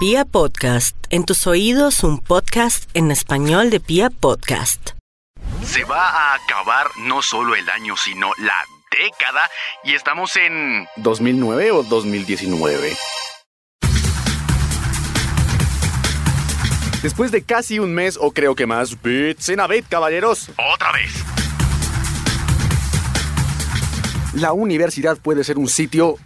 Pia Podcast, en tus oídos un podcast en español de Pia Podcast. Se va a acabar no solo el año, sino la década y estamos en 2009 o 2019. Después de casi un mes o creo que más, bits en Abed, caballeros. otra vez. La universidad puede ser un sitio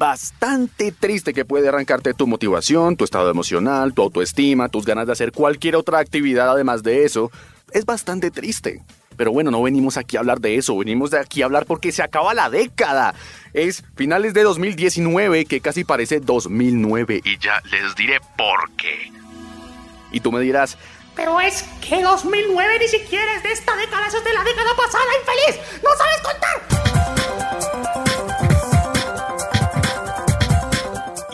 bastante triste que puede arrancarte tu motivación, tu estado emocional, tu autoestima, tus ganas de hacer cualquier otra actividad además de eso. Es bastante triste. Pero bueno, no venimos aquí a hablar de eso, venimos de aquí a hablar porque se acaba la década. Es finales de 2019 que casi parece 2009. Y ya les diré por qué. Y tú me dirás, pero es que 2009 ni siquiera es de esta década, eso es de la década pasada, infeliz. ¡No sabes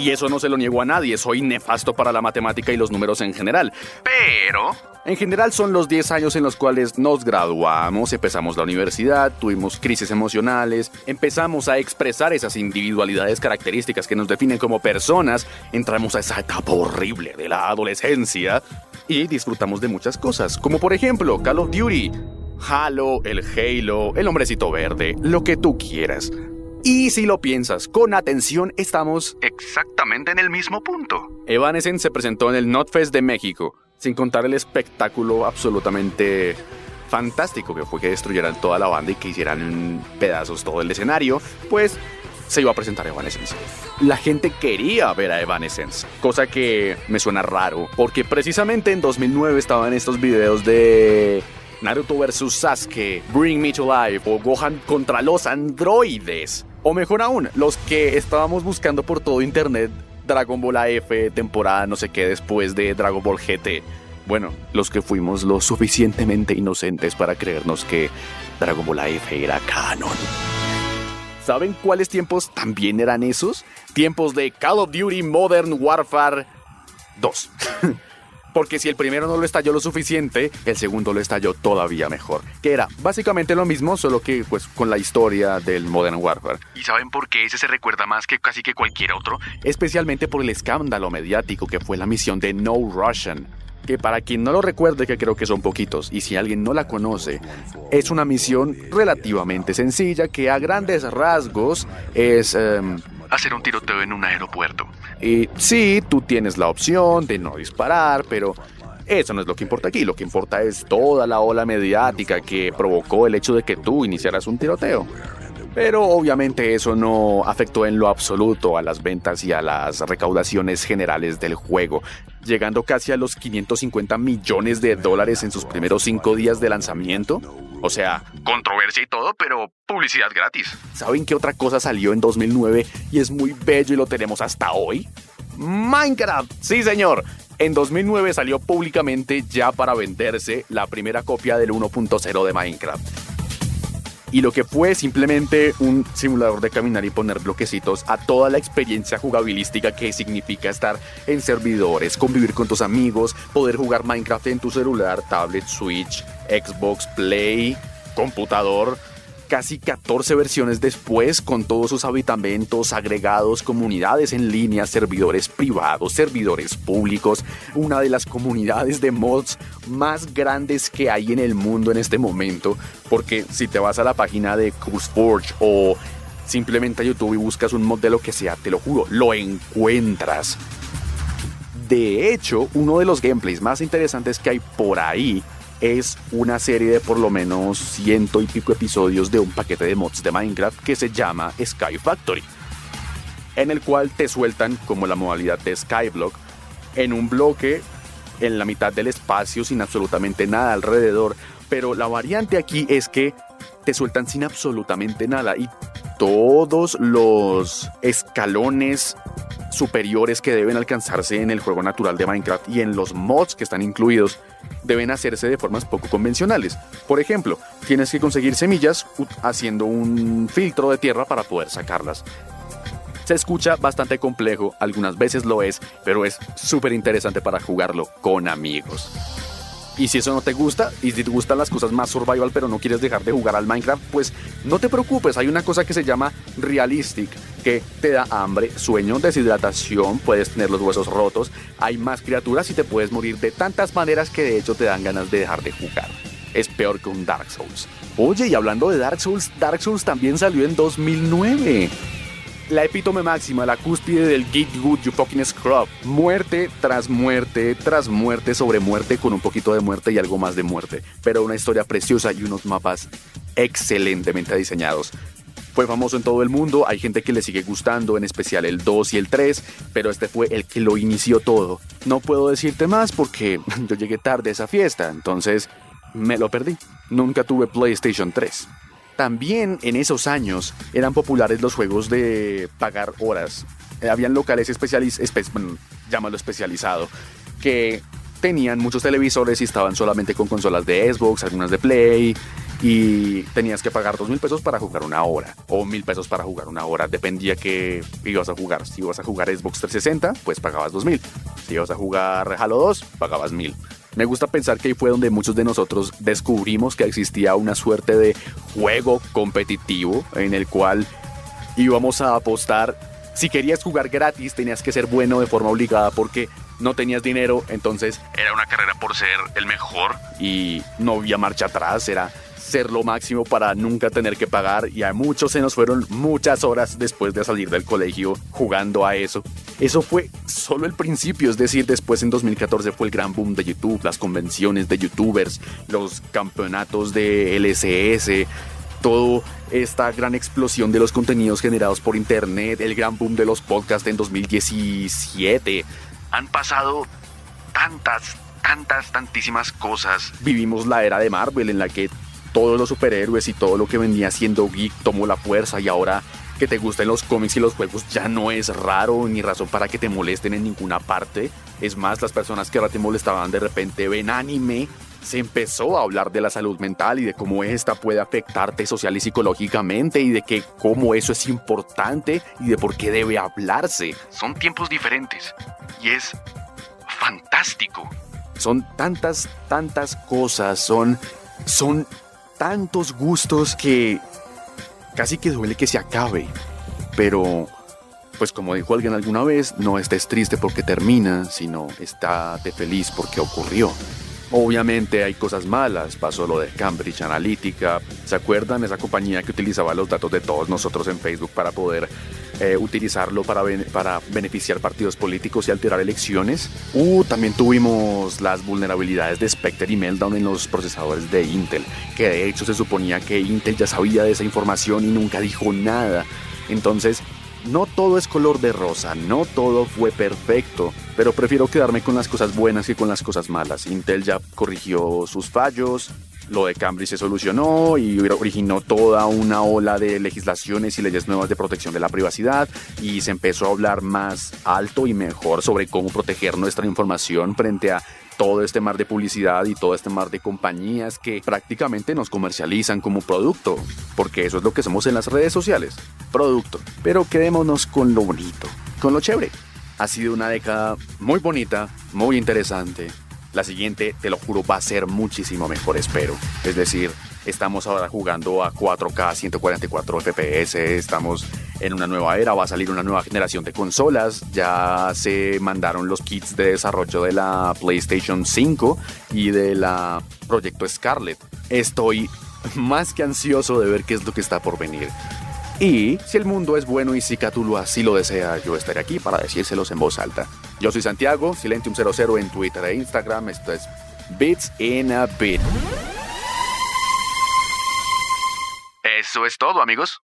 Y eso no se lo niego a nadie, soy nefasto para la matemática y los números en general. Pero... En general son los 10 años en los cuales nos graduamos, empezamos la universidad, tuvimos crisis emocionales, empezamos a expresar esas individualidades características que nos definen como personas, entramos a esa etapa horrible de la adolescencia y disfrutamos de muchas cosas, como por ejemplo Call of Duty, Halo, el Halo, el hombrecito verde, lo que tú quieras. Y si lo piensas con atención, estamos exactamente en el mismo punto. Evanescence se presentó en el NotFest de México, sin contar el espectáculo absolutamente fantástico que fue que destruyeran toda la banda y que hicieran pedazos todo el escenario, pues se iba a presentar Evanescence. La gente quería ver a Evanescence, cosa que me suena raro, porque precisamente en 2009 estaban estos videos de Naruto vs Sasuke, Bring Me to Life o Gohan contra los androides. O mejor aún, los que estábamos buscando por todo internet Dragon Ball AF, temporada no sé qué después de Dragon Ball GT. Bueno, los que fuimos lo suficientemente inocentes para creernos que Dragon Ball AF era canon. ¿Saben cuáles tiempos también eran esos? Tiempos de Call of Duty Modern Warfare 2. porque si el primero no lo estalló lo suficiente, el segundo lo estalló todavía mejor. Que era básicamente lo mismo, solo que pues con la historia del Modern Warfare. ¿Y saben por qué ese se recuerda más que casi que cualquier otro? Especialmente por el escándalo mediático que fue la misión de No Russian que para quien no lo recuerde, que creo que son poquitos, y si alguien no la conoce, es una misión relativamente sencilla que a grandes rasgos es... Em, Hacer un tiroteo en un aeropuerto. Y sí, tú tienes la opción de no disparar, pero eso no es lo que importa aquí. Lo que importa es toda la ola mediática que provocó el hecho de que tú iniciaras un tiroteo. Pero obviamente eso no afectó en lo absoluto a las ventas y a las recaudaciones generales del juego, llegando casi a los 550 millones de dólares en sus primeros cinco días de lanzamiento. O sea, controversia y todo, pero publicidad gratis. ¿Saben qué otra cosa salió en 2009 y es muy bello y lo tenemos hasta hoy? Minecraft, sí señor. En 2009 salió públicamente ya para venderse la primera copia del 1.0 de Minecraft y lo que fue simplemente un simulador de caminar y poner bloquecitos a toda la experiencia jugabilística que significa estar en servidores, convivir con tus amigos, poder jugar Minecraft en tu celular, tablet, Switch, Xbox, Play, computador casi 14 versiones después, con todos sus habitamentos, agregados, comunidades en línea, servidores privados, servidores públicos, una de las comunidades de mods más grandes que hay en el mundo en este momento, porque si te vas a la página de CubeSforge o simplemente a YouTube y buscas un mod de lo que sea, te lo juro, lo encuentras. De hecho, uno de los gameplays más interesantes que hay por ahí es una serie de por lo menos ciento y pico episodios de un paquete de mods de Minecraft que se llama Sky Factory, en el cual te sueltan como la modalidad de Skyblock en un bloque en la mitad del espacio sin absolutamente nada alrededor, pero la variante aquí es que te sueltan sin absolutamente nada y todos los escalones superiores que deben alcanzarse en el juego natural de Minecraft y en los mods que están incluidos deben hacerse de formas poco convencionales. Por ejemplo, tienes que conseguir semillas haciendo un filtro de tierra para poder sacarlas. Se escucha bastante complejo, algunas veces lo es, pero es súper interesante para jugarlo con amigos. Y si eso no te gusta, y si te gustan las cosas más survival, pero no quieres dejar de jugar al Minecraft, pues no te preocupes, hay una cosa que se llama Realistic, que te da hambre, sueño, deshidratación, puedes tener los huesos rotos, hay más criaturas y te puedes morir de tantas maneras que de hecho te dan ganas de dejar de jugar. Es peor que un Dark Souls. Oye, y hablando de Dark Souls, Dark Souls también salió en 2009 la epítome máxima, la cúspide del Get Good You Fucking Scrub. Muerte tras muerte, tras muerte sobre muerte, con un poquito de muerte y algo más de muerte. Pero una historia preciosa y unos mapas excelentemente diseñados. Fue famoso en todo el mundo, hay gente que le sigue gustando, en especial el 2 y el 3, pero este fue el que lo inició todo. No puedo decirte más porque yo llegué tarde a esa fiesta, entonces me lo perdí. Nunca tuve PlayStation 3. También en esos años eran populares los juegos de pagar horas. Eh, habían locales especializados, llámalo especializado, que tenían muchos televisores y estaban solamente con consolas de Xbox, algunas de Play, y tenías que pagar dos mil pesos para jugar una hora, o mil pesos para jugar una hora, dependía que ibas a jugar. Si ibas a jugar Xbox 360, pues pagabas dos mil. Si ibas a jugar Halo 2, pagabas mil. Me gusta pensar que ahí fue donde muchos de nosotros descubrimos que existía una suerte de juego competitivo en el cual íbamos a apostar. Si querías jugar gratis, tenías que ser bueno de forma obligada porque no tenías dinero, entonces era una carrera por ser el mejor y no había marcha atrás, era ser lo máximo para nunca tener que pagar y a muchos se nos fueron muchas horas después de salir del colegio jugando a eso. Eso fue solo el principio, es decir, después en 2014 fue el gran boom de YouTube, las convenciones de youtubers, los campeonatos de LSS, toda esta gran explosión de los contenidos generados por internet, el gran boom de los podcasts en 2017. Han pasado tantas, tantas, tantísimas cosas. Vivimos la era de Marvel en la que todos los superhéroes y todo lo que venía siendo geek tomó la fuerza y ahora que te gusten los cómics y los juegos ya no es raro ni razón para que te molesten en ninguna parte. Es más, las personas que ahora te molestaban de repente ven anime. Se empezó a hablar de la salud mental y de cómo esta puede afectarte social y psicológicamente y de que cómo eso es importante y de por qué debe hablarse. Son tiempos diferentes y es fantástico. Son tantas, tantas cosas, son, son tantos gustos que casi que duele que se acabe. Pero, pues como dijo alguien alguna vez, no estés triste porque termina, sino estate feliz porque ocurrió. Obviamente hay cosas malas, pasó lo de Cambridge Analytica, ¿se acuerdan? Esa compañía que utilizaba los datos de todos nosotros en Facebook para poder eh, utilizarlo para, para beneficiar partidos políticos y alterar elecciones. Uh, también tuvimos las vulnerabilidades de Spectre y Meltdown en los procesadores de Intel, que de hecho se suponía que Intel ya sabía de esa información y nunca dijo nada. Entonces, no todo es color de rosa, no todo fue perfecto, pero prefiero quedarme con las cosas buenas que con las cosas malas. Intel ya corrigió sus fallos, lo de Cambridge se solucionó y originó toda una ola de legislaciones y leyes nuevas de protección de la privacidad y se empezó a hablar más alto y mejor sobre cómo proteger nuestra información frente a todo este mar de publicidad y todo este mar de compañías que prácticamente nos comercializan como producto, porque eso es lo que somos en las redes sociales, producto. Pero quedémonos con lo bonito, con lo chévere. Ha sido una década muy bonita, muy interesante, la siguiente, te lo juro, va a ser muchísimo mejor, espero. Es decir, estamos ahora jugando a 4K 144 FPS, estamos en una nueva era, va a salir una nueva generación de consolas, ya se mandaron los kits de desarrollo de la PlayStation 5 y de la Proyecto Scarlet. Estoy más que ansioso de ver qué es lo que está por venir. Y si el mundo es bueno y si Cthulhu así lo desea, yo estaré aquí para decírselos en voz alta. Yo soy Santiago, Silentium00 en Twitter e Instagram. Esto es Bits in a Bit. Eso es todo, amigos.